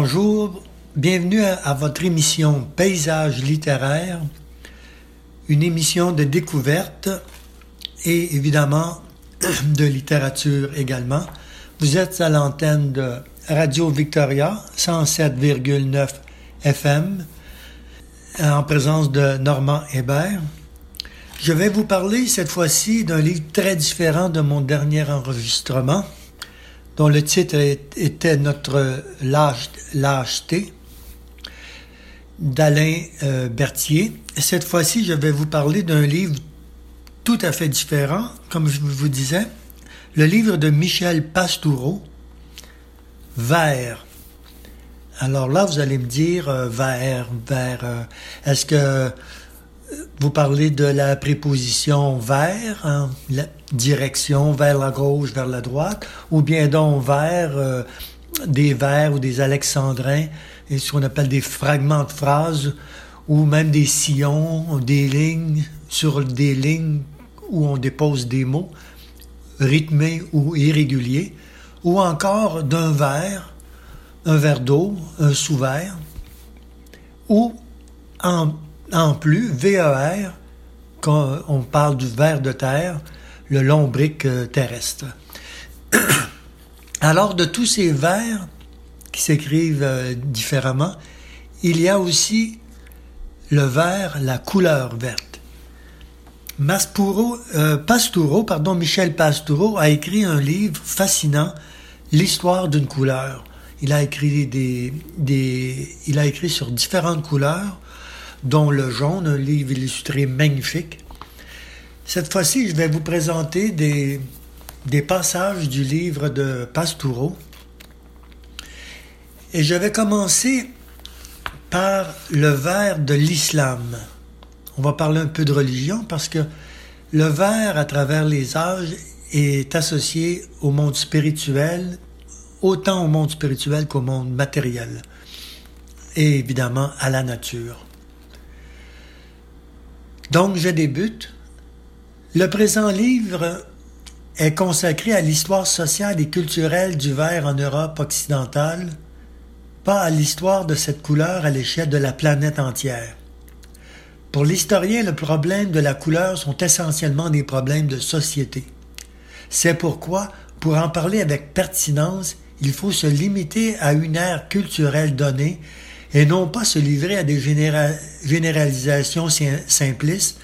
Bonjour, bienvenue à, votre émission Paysage littéraire, une émission de découverte et évidemment de littérature également. Vous êtes à l'antenne de Radio Victoria 107,9 FM en présence de Normand Hébert. Je vais vous parler cette fois-ci d'un livre très différent de mon dernier enregistrement dont le titre était Notre lâcheté, d'Alain euh, Berthier. Cette fois-ci, je vais vous parler d'un livre tout à fait différent, comme je vous disais, le livre de Michel Pastoureau, Vert. Alors là, vous allez me dire, euh, vert, vert, euh, est-ce que vous parlez de la préposition vers, hein, direction vers la gauche, vers la droite, ou bien donc vers euh, des vers ou des alexandrins, et ce qu'on appelle des fragments de phrases, ou même des sillons, des lignes, sur des lignes où on dépose des mots, rythmés ou irréguliers, ou encore d'un verre, un verre d'eau, un sous-verre, ou en en plus, VER, quand on parle du ver de terre, le lombric euh, terrestre. Alors, de tous ces vers qui s'écrivent euh, différemment, il y a aussi le vert, la couleur verte. Maspuro, euh, pardon, Michel Pastoureau a écrit un livre fascinant, L'histoire d'une couleur. Il a écrit des, des, il a écrit sur différentes couleurs dont le jaune, un livre illustré magnifique. Cette fois-ci, je vais vous présenter des, passages du livre de Pastoureau. Et je vais commencer par le vers de l'islam. On va parler un peu de religion parce que le vers, à travers les âges, est associé au monde spirituel, autant au monde spirituel qu'au monde matériel, et évidemment à la nature. Donc, je débute. Le présent livre est consacré à l'histoire sociale et culturelle du verre en Europe occidentale, pas à l'histoire de cette couleur à l'échelle de la planète entière. Pour l'historien, le problème de la couleur sont essentiellement des problèmes de société. C'est pourquoi, pour en parler avec pertinence, il faut se limiter à une ère culturelle donnée et non pas se livrer à des généralisations simplistes,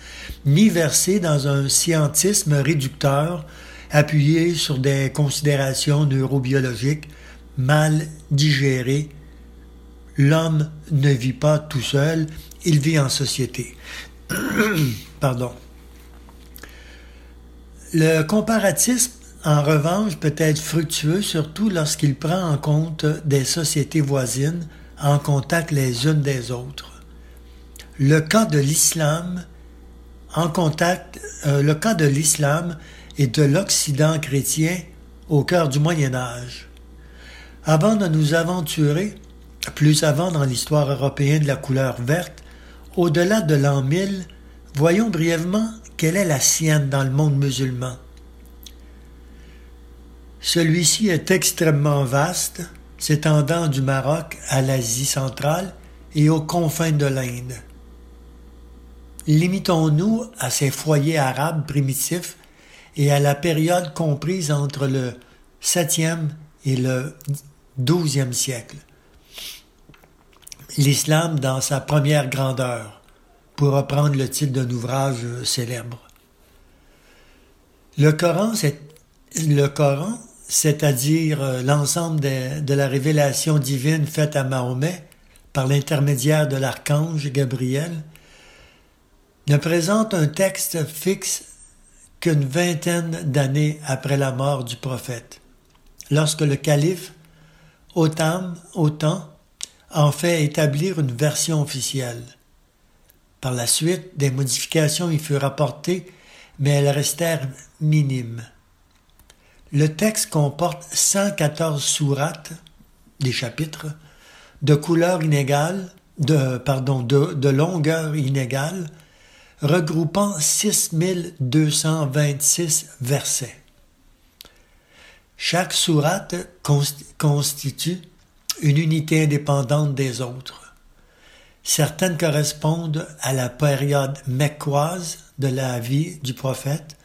ni verser dans un scientisme réducteur appuyé sur des considérations neurobiologiques mal digérées. L'homme ne vit pas tout seul, il vit en société. Pardon. Le comparatisme, en revanche, peut être fructueux, surtout lorsqu'il prend en compte des sociétés voisines, en contact les unes des autres. Le cas de l'islam, en contact, euh, le cas de l'islam et de l'Occident chrétien au cœur du Moyen Âge. Avant de nous aventurer plus avant dans l'histoire européenne de la couleur verte, au-delà de l'an 1000, voyons brièvement quelle est la sienne dans le monde musulman. Celui-ci est extrêmement vaste, s'étendant du Maroc à l'Asie centrale et aux confins de l'Inde. Limitons-nous à ces foyers arabes primitifs et à la période comprise entre le 7e et le 12e siècle. L'islam dans sa première grandeur, pour reprendre le titre d'un ouvrage célèbre. Le Coran, c'est, le Coran c'est-à-dire euh, l'ensemble de, la révélation divine faite à Mahomet par l'intermédiaire de l'archange Gabriel, ne présente un texte fixe qu'une vingtaine d'années après la mort du prophète, lorsque le calife Otham, Otham en fait établir une version officielle. Par la suite, des modifications y furent apportées, mais elles restèrent minimes. Le texte comporte 114 sourates, des chapitres, de couleur inégale, de, pardon, de, longueur inégale, regroupant 6226 versets. Chaque sourate constitue une unité indépendante des autres. Certaines correspondent à la période mecquoise de la vie du prophète,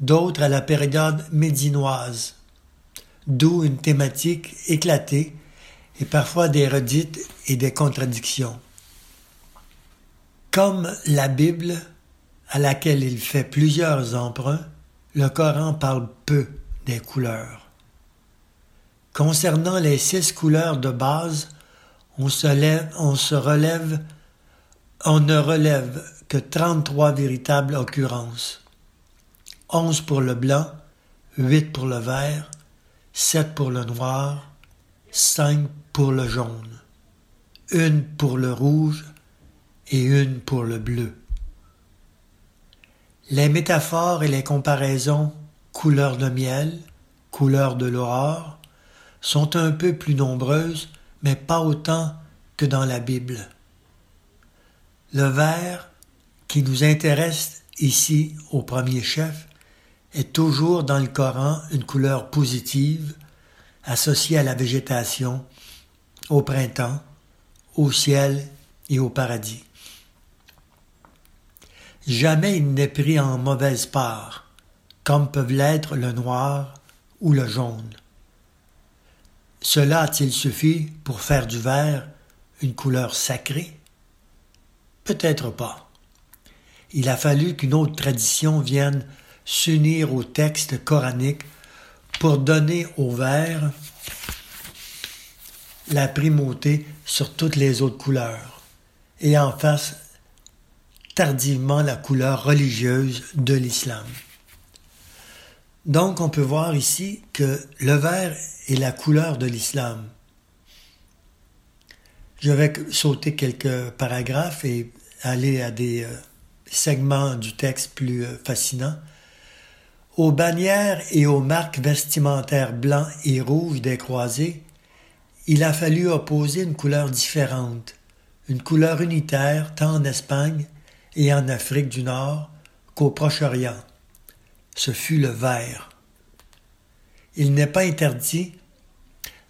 d'autres à la période médinoise, d'où une thématique éclatée et parfois des redites et des contradictions. Comme la Bible, à laquelle il fait plusieurs emprunts, le Coran parle peu des couleurs. Concernant les six couleurs de base, on se, relève, on ne relève que 33 véritables occurrences. 11 pour le blanc, 8 pour le vert, 7 pour le noir, 5 pour le jaune, une pour le rouge et une pour le bleu. Les métaphores et les comparaisons couleur de miel, couleur de l'aurore sont un peu plus nombreuses, mais pas autant que dans la Bible. Le vert, qui nous intéresse ici au premier chef, est toujours dans le Coran une couleur positive associée à la végétation, au printemps, au ciel et au paradis. Jamais il n'est pris en mauvaise part, comme peuvent l'être le noir ou le jaune. Cela a-t-il suffi pour faire du vert une couleur sacrée? Peut-être pas. Il a fallu qu'une autre tradition vienne s'unir au texte coranique pour donner au vert la primauté sur toutes les autres couleurs et en face tardivement la couleur religieuse de l'islam. Donc on peut voir ici que le vert est la couleur de l'islam. Je vais sauter quelques paragraphes et aller à des euh, segments du texte plus euh, fascinants. Aux bannières et aux marques vestimentaires blancs et rouges des croisés, il a fallu opposer une couleur différente, une couleur unitaire tant en Espagne et en Afrique du Nord qu'au Proche-Orient. Ce fut le vert. Il n'est pas interdit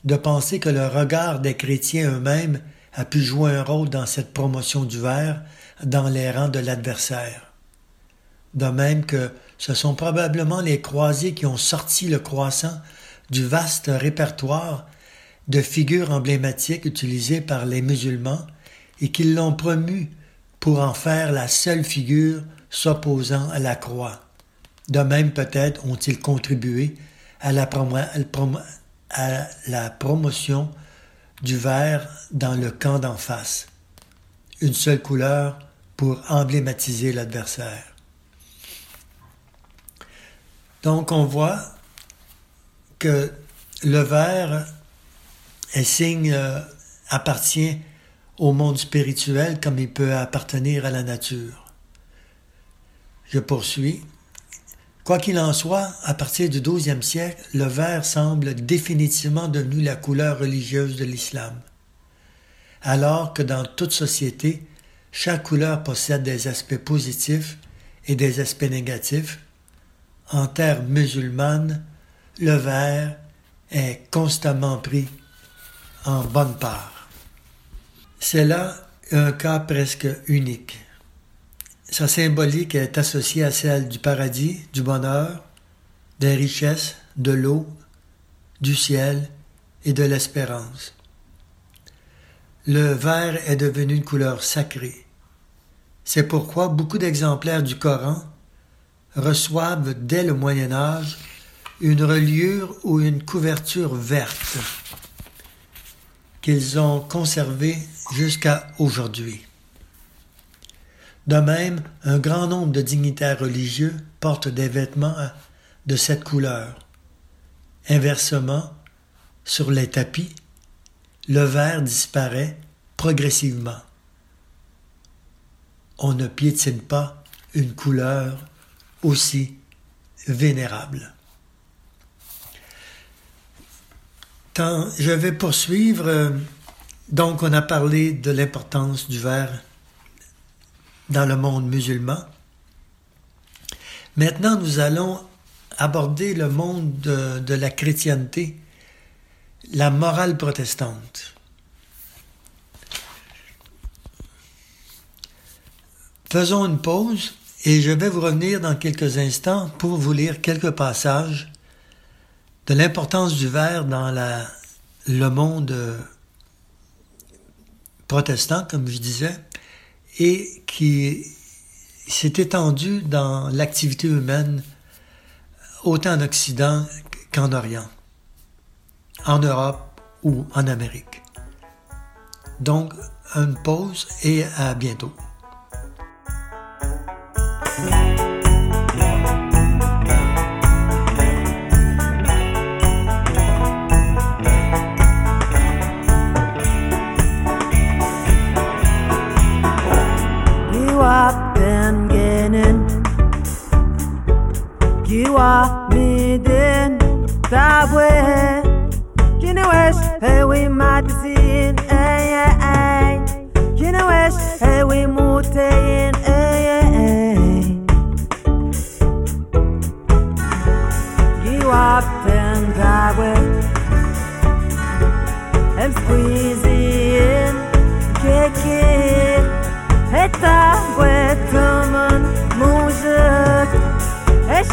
de penser que le regard des chrétiens eux-mêmes a pu jouer un rôle dans cette promotion du vert dans les rangs de l'adversaire. De même que ce sont probablement les croisés qui ont sorti le croissant du vaste répertoire de figures emblématiques utilisées par les musulmans et qui l'ont promu pour en faire la seule figure s'opposant à la croix. De même peut-être ont-ils contribué à la, promotion du vert dans le camp d'en face. Une seule couleur pour emblématiser l'adversaire. Donc on voit que le vert est signe euh, appartient au monde spirituel comme il peut appartenir à la nature. Je poursuis. Quoi qu'il en soit, à partir du XIIe siècle, le vert semble définitivement devenu la couleur religieuse de l'islam. Alors que dans toute société, chaque couleur possède des aspects positifs et des aspects négatifs, en terre musulmane, le vert est constamment pris en bonne part. C'est là un cas presque unique. Sa symbolique est associée à celle du paradis, du bonheur, des richesses, de l'eau, du ciel et de l'espérance. Le vert est devenu une couleur sacrée. C'est pourquoi beaucoup d'exemplaires du Coran reçoivent dès le Moyen Âge une reliure ou une couverture verte qu'ils ont conservée jusqu'à aujourd'hui. De même, un grand nombre de dignitaires religieux portent des vêtements de cette couleur. Inversement, sur les tapis, le vert disparaît progressivement. On ne piétine pas une couleur aussi vénérable. Je vais poursuivre. Donc, on a parlé de l'importance du vert dans le monde musulman. Maintenant, nous allons aborder le monde de, la chrétienté la morale protestante. Faisons une pause et je vais vous revenir dans quelques instants pour vous lire quelques passages de l'importance du verre dans le monde euh, protestant, comme je disais, et qui s'est étendu dans l'activité humaine autant en Occident qu'en Orient, en Europe ou en Amérique. Donc, une pause et à bientôt. Ikiwa midin tabwe. Jinewesh we madzin Ey ey ey Jinewesh we mutein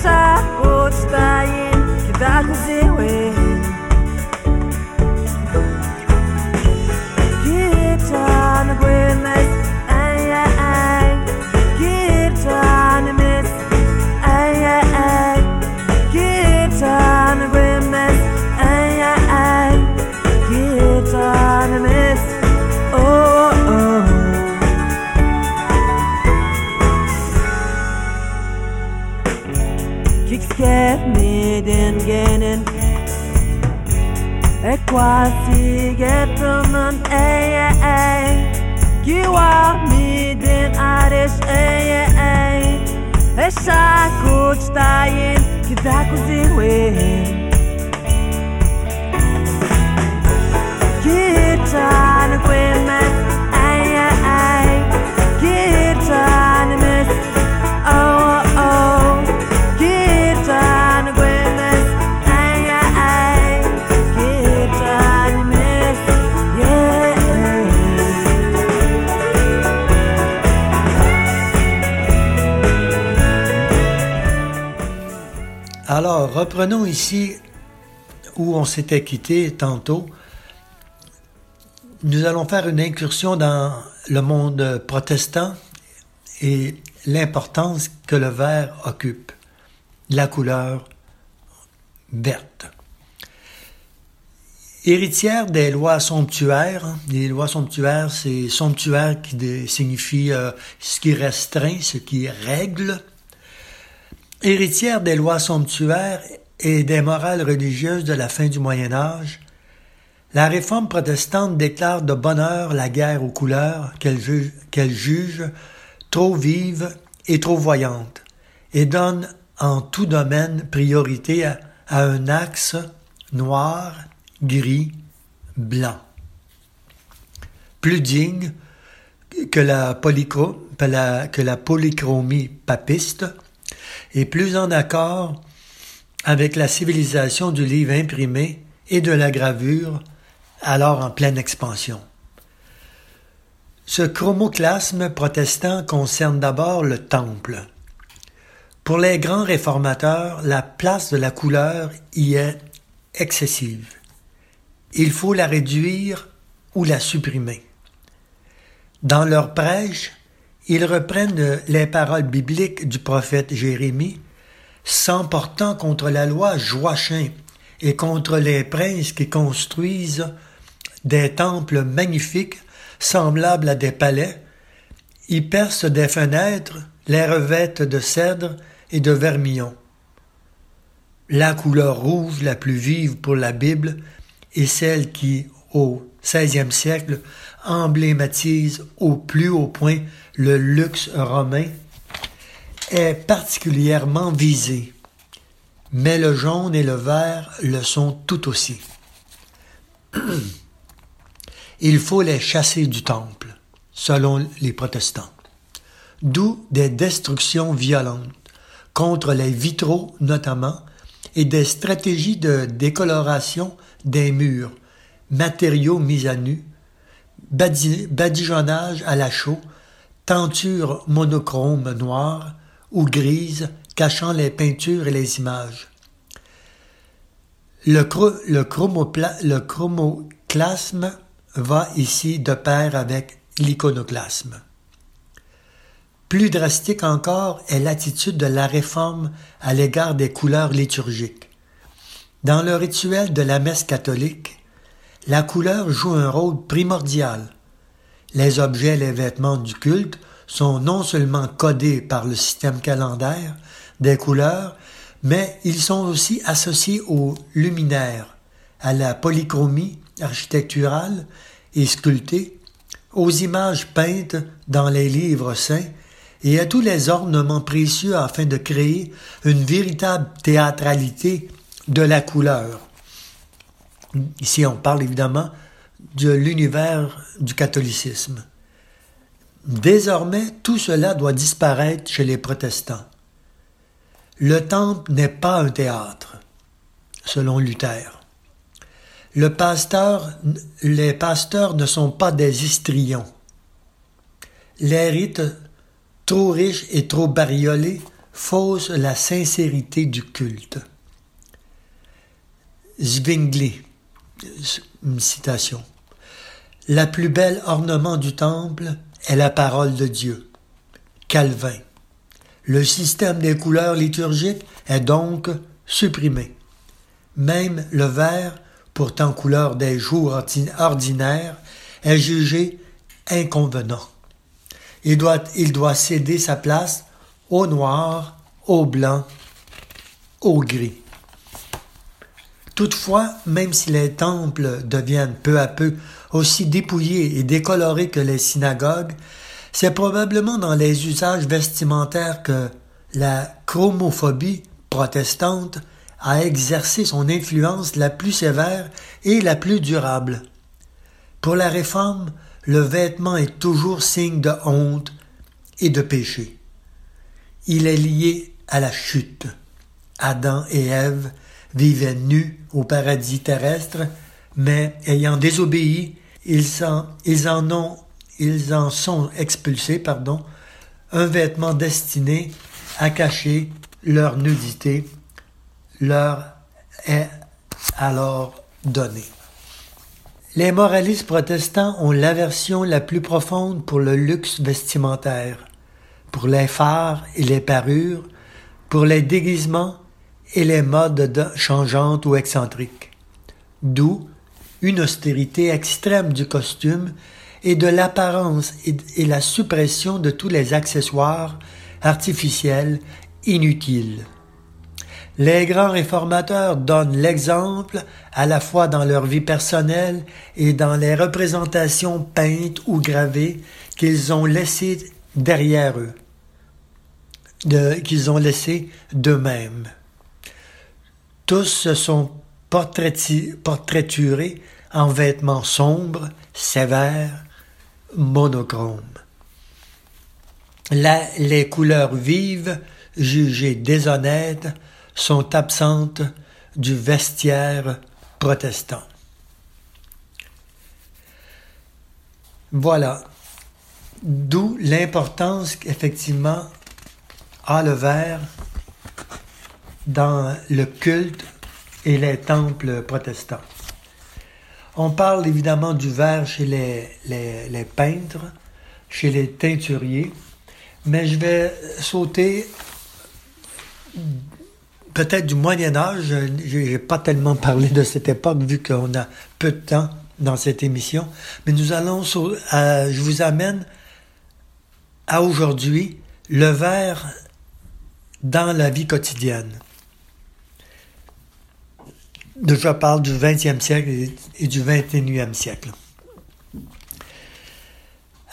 sa podstaje. yeah. Alors, reprenons ici où on s'était quitté tantôt. Nous allons faire une incursion dans le monde protestant et l'importance que le vert occupe, la couleur verte. Héritière des lois somptuaires, les lois somptuaires, c'est somptuaire qui signifie euh, ce qui restreint, ce qui règle, héritière des lois somptuaires et des morales religieuses de la fin du Moyen Âge, la réforme protestante déclare de bonne heure la guerre aux couleurs qu'elle juge, trop vive et trop voyante, et donne en tout domaine priorité à, un axe noir, gris, blanc. Plus digne que la polychromie papiste, et plus en accord avec la civilisation du livre imprimé et de la gravure, alors en pleine expansion. Ce chromoclasme protestant concerne d'abord le temple. Pour les grands réformateurs, la place de la couleur y est excessive. Il faut la réduire ou la supprimer. Dans leur prêche, ils reprennent les paroles bibliques du prophète Jérémie, s'emportant contre la loi Joachim et contre les princes qui construisent des temples magnifiques semblables à des palais, y percent des fenêtres, les revêtent de cèdre et de vermillon. La couleur rouge la plus vive pour la Bible est celle qui, au XVIe siècle, emblématise au plus haut point le luxe romain, est particulièrement visée, mais le jaune et le vert le sont tout aussi. Il faut les chasser du temple, selon les protestants, d'où des destructions violentes, contre les vitraux notamment, et des stratégies de décoloration des murs, matériaux mis à nu, badigeonnage à la chaux, tenture monochrome noire ou grise cachant les peintures et les images. Le, le, le chromoclasme va ici de pair avec l'iconoclasme. Plus drastique encore est l'attitude de la réforme à l'égard des couleurs liturgiques. Dans le rituel de la messe catholique, la couleur joue un rôle primordial. Les objets et les vêtements du culte sont non seulement codés par le système calendaire des couleurs, mais ils sont aussi associés aux luminaires, à la polychromie architecturale et sculptée, aux images peintes dans les livres saints et à tous les ornements précieux afin de créer une véritable théâtralité de la couleur. Ici, on parle évidemment de l'univers du catholicisme. Désormais, tout cela doit disparaître chez les protestants. Le temple n'est pas un théâtre, selon Luther. Les pasteurs ne sont pas des histrions. Les rites trop riches et trop bariolés faussent la sincérité du culte. Zwingli, une citation. La plus belle ornement du temple est la parole de Dieu. Calvin. Le système des couleurs liturgiques est donc supprimé. Même le vert, pourtant couleur des jours ordinaires, est jugé inconvenant. Il doit, il doit céder sa place au noir, au blanc, au gris. Toutefois, même si les temples deviennent peu à peu aussi dépouillés et décolorés que les synagogues, c'est probablement dans les usages vestimentaires que la chromophobie protestante a exercé son influence la plus sévère et la plus durable. Pour la réforme, le vêtement est toujours signe de honte et de péché. Il est lié à la chute. Adam et Ève vivaient nus au paradis terrestre, mais ayant désobéi, ils en, ont ils en sont expulsés, pardon, un vêtement destiné à cacher leur nudité leur est alors donné. Les moralistes protestants ont l'aversion la plus profonde pour le luxe vestimentaire, pour les phares et les parures, pour les déguisements et les modes changeantes ou excentriques. D'où une austérité extrême du costume et de l'apparence et, la suppression de tous les accessoires artificiels inutiles. Les grands réformateurs donnent l'exemple à la fois dans leur vie personnelle et dans les représentations peintes ou gravées qu'ils ont laissées derrière eux, qu'ils ont laissées d'eux-mêmes. Tous se sont portraiturés en vêtements sombres, sévères, monochrome. les couleurs vives, jugées déshonnêtes, sont absentes du vestiaire protestant. Voilà. D'où l'importance qu'effectivement a le vert dans le culte et les temples protestants. On parle évidemment du verre chez les, les, peintres, chez les teinturiers, mais je vais sauter peut-être du Moyen Âge. Je n'ai pas tellement parlé de cette époque vu qu'on a peu de temps dans cette émission, mais nous allons, je vous amène à aujourd'hui le verre dans la vie quotidienne je parle du 20e siècle et du 21e siècle.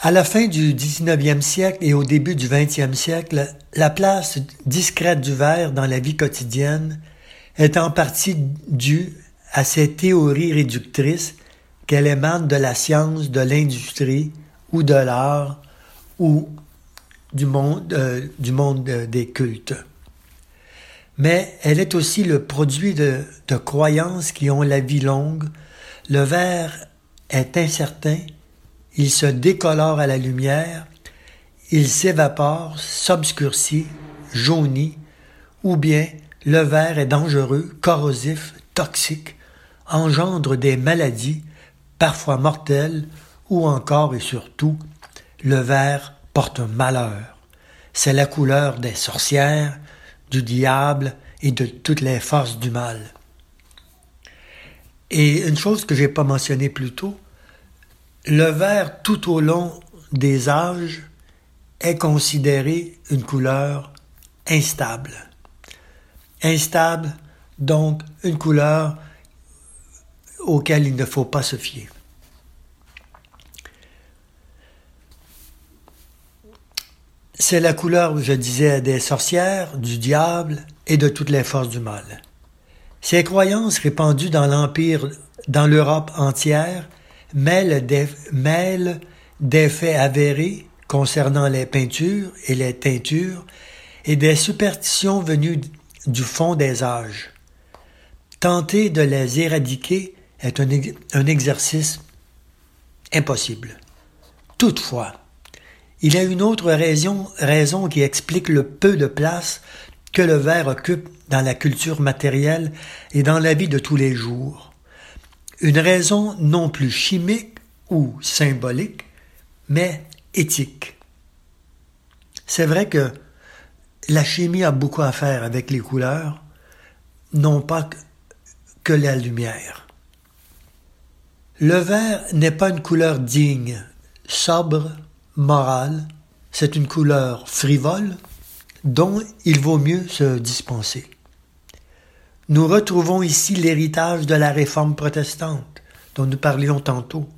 À la fin du 19e siècle et au début du 20e siècle, la place discrète du verre dans la vie quotidienne est en partie due à ces théories réductrices qu'elle émane de la science, de l'industrie ou de l'art ou du monde, euh, euh, des cultes mais elle est aussi le produit de, croyances qui ont la vie longue, le vert est incertain, il se décolore à la lumière, il s'évapore, s'obscurcit, jaunit, ou bien le vert est dangereux, corrosif, toxique, engendre des maladies, parfois mortelles, ou encore et surtout, le vert porte malheur. C'est la couleur des sorcières, du diable et de toutes les forces du mal. Et une chose que j'ai pas mentionnée plus tôt, le vert tout au long des âges est considéré une couleur instable. Instable, donc une couleur auquel il ne faut pas se fier. C'est la couleur, je disais, des sorcières, du diable et de toutes les forces du mal. Ces croyances répandues dans l'Empire, dans l'Europe entière, mêlent des, faits avérés concernant les peintures et les teintures et des superstitions venues du fond des âges. Tenter de les éradiquer est un exercice impossible. Toutefois, il y a une autre raison, raison qui explique le peu de place que le verre occupe dans la culture matérielle et dans la vie de tous les jours. Une raison non plus chimique ou symbolique, mais éthique. C'est vrai que la chimie a beaucoup à faire avec les couleurs, non pas que la lumière. Le vert n'est pas une couleur digne, sobre, morale, c'est une couleur frivole dont il vaut mieux se dispenser. Nous retrouvons ici l'héritage de la réforme protestante dont nous parlions tantôt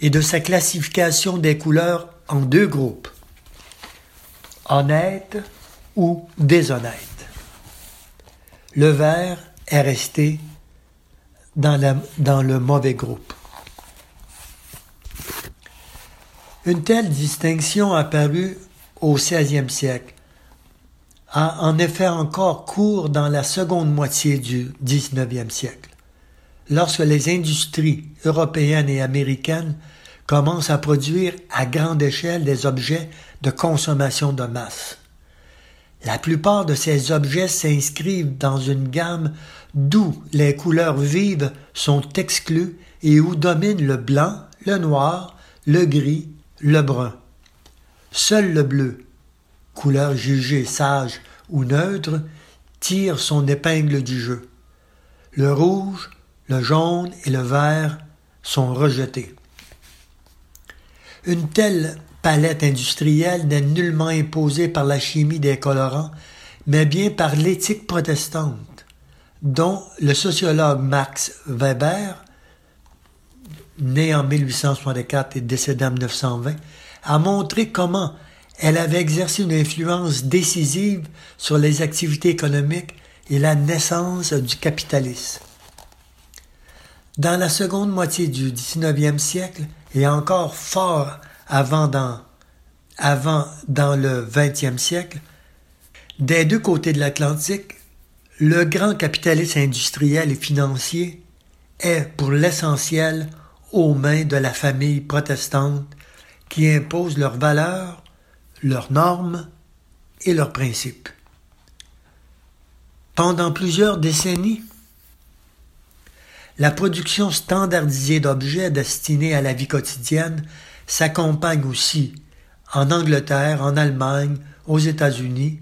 et de sa classification des couleurs en deux groupes, honnêtes ou déshonnêtes. Le vert est resté dans, dans le mauvais groupe. Une telle distinction apparut au XVIe siècle a en effet encore cours dans la seconde moitié du XIXe siècle, lorsque les industries européennes et américaines commencent à produire à grande échelle des objets de consommation de masse. La plupart de ces objets s'inscrivent dans une gamme d'où les couleurs vives sont exclues et où dominent le blanc, le noir, le gris le brun. Seul le bleu, couleur jugée sage ou neutre, tire son épingle du jeu. Le rouge, le jaune et le vert sont rejetés. Une telle palette industrielle n'est nullement imposée par la chimie des colorants, mais bien par l'éthique protestante, dont le sociologue Max Weber né en 1864 et décédé en 1920, a montré comment elle avait exercé une influence décisive sur les activités économiques et la naissance du capitalisme. Dans la seconde moitié du XIXe siècle et encore fort avant dans, avant dans le XXe siècle, des deux côtés de l'Atlantique, le grand capitalisme industriel et financier est pour l'essentiel aux mains de la famille protestante qui impose leurs valeurs, leurs normes et leurs principes. Pendant plusieurs décennies, la production standardisée d'objets destinés à la vie quotidienne s'accompagne aussi en Angleterre, en Allemagne, aux États-Unis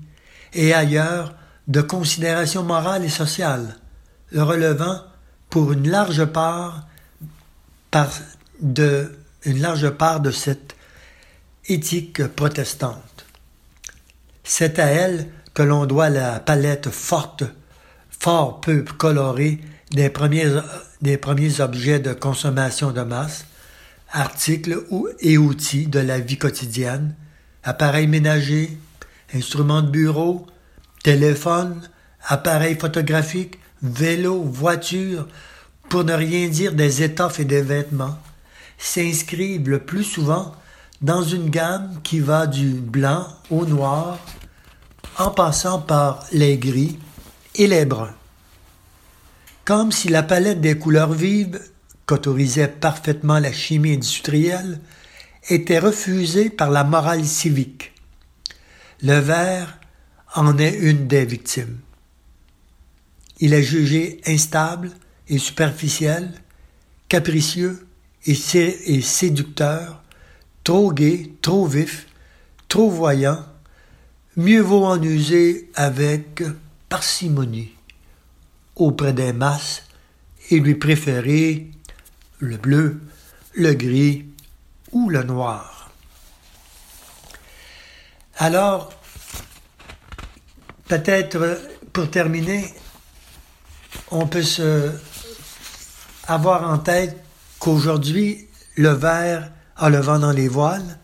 et ailleurs de considérations morales et sociales, relevant pour une large part de, une large part de cette éthique protestante. C'est à elle que l'on doit la palette forte, fort peu colorée des premiers, des premiers objets de consommation de masse, articles et outils de la vie quotidienne, appareils ménagers, instruments de bureau, téléphones, appareils photographiques, vélos, voitures, pour ne rien dire des étoffes et des vêtements, s'inscrivent le plus souvent dans une gamme qui va du blanc au noir, en passant par les gris et les bruns. Comme si la palette des couleurs vives qu'autorisait parfaitement la chimie industrielle, était refusé par la morale civique. Le verre en est une des victimes. Il est jugé instable et superficiel, capricieux et, séducteur, trop gai, trop vif, trop voyant, mieux vaut en user avec parcimonie auprès des masses et lui préférer le bleu, le gris ou le noir. Alors, peut-être pour terminer, on peut se avoir en tête qu'aujourd'hui, le vert a le vent dans les voiles.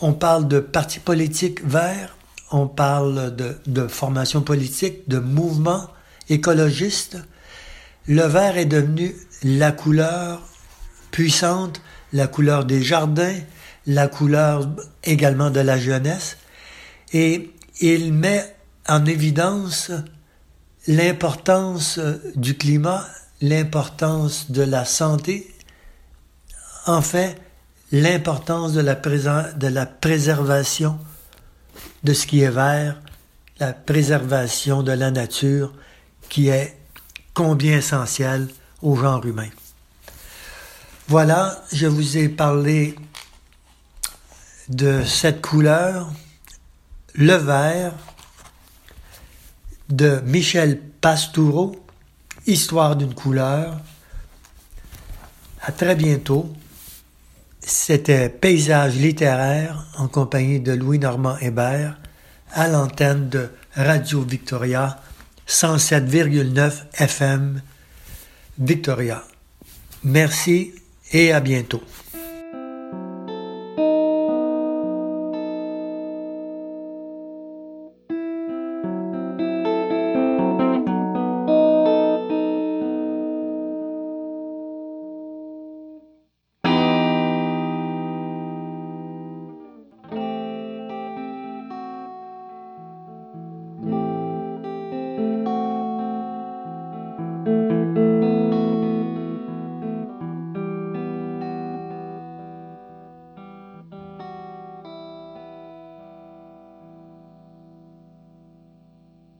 On parle de partis politiques verts, on parle de, de formation politique, de mouvements écologistes. Le vert est devenu la couleur puissante, la couleur des jardins, la couleur également de la jeunesse, et il met en évidence l'importance du climat, l'importance de la santé, enfin l'importance de la, de la préservation de ce qui est vert, la préservation de la nature qui est combien essentielle au genre humain. Voilà, je vous ai parlé de cette couleur, le vert, de Michel Pastoureau, Histoire d'une couleur. À très bientôt. C'était Paysage littéraire en compagnie de Louis-Normand Hébert à l'antenne de Radio Victoria 107,9 FM Victoria. Merci et à bientôt.